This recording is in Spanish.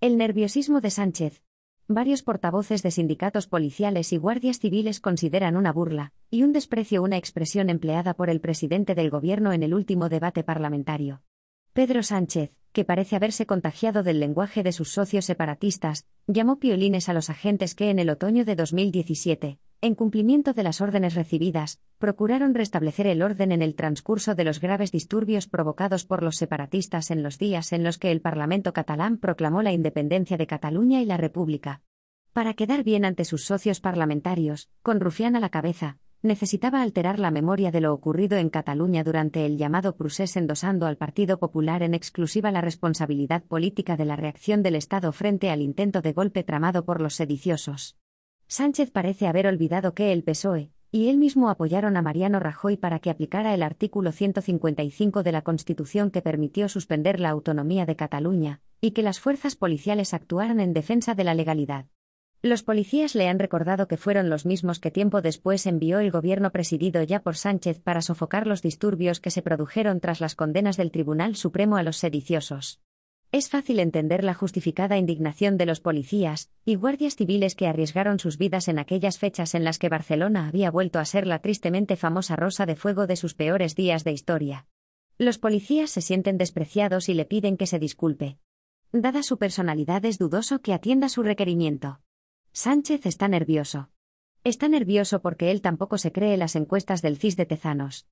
El nerviosismo de Sánchez. Varios portavoces de sindicatos policiales y guardias civiles consideran una burla y un desprecio una expresión empleada por el presidente del gobierno en el último debate parlamentario. Pedro Sánchez, que parece haberse contagiado del lenguaje de sus socios separatistas, llamó piolines a los agentes que en el otoño de 2017, en cumplimiento de las órdenes recibidas, procuraron restablecer el orden en el transcurso de los graves disturbios provocados por los separatistas en los días en los que el Parlamento catalán proclamó la independencia de Cataluña y la República. Para quedar bien ante sus socios parlamentarios, con Rufián a la cabeza, necesitaba alterar la memoria de lo ocurrido en Cataluña durante el llamado procés endosando al Partido Popular en exclusiva la responsabilidad política de la reacción del Estado frente al intento de golpe tramado por los sediciosos. Sánchez parece haber olvidado que el PSOE y él mismo apoyaron a Mariano Rajoy para que aplicara el artículo 155 de la Constitución que permitió suspender la autonomía de Cataluña, y que las fuerzas policiales actuaran en defensa de la legalidad. Los policías le han recordado que fueron los mismos que tiempo después envió el gobierno presidido ya por Sánchez para sofocar los disturbios que se produjeron tras las condenas del Tribunal Supremo a los sediciosos. Es fácil entender la justificada indignación de los policías y guardias civiles que arriesgaron sus vidas en aquellas fechas en las que Barcelona había vuelto a ser la tristemente famosa rosa de fuego de sus peores días de historia. Los policías se sienten despreciados y le piden que se disculpe. Dada su personalidad es dudoso que atienda su requerimiento. Sánchez está nervioso. Está nervioso porque él tampoco se cree las encuestas del CIS de Tezanos.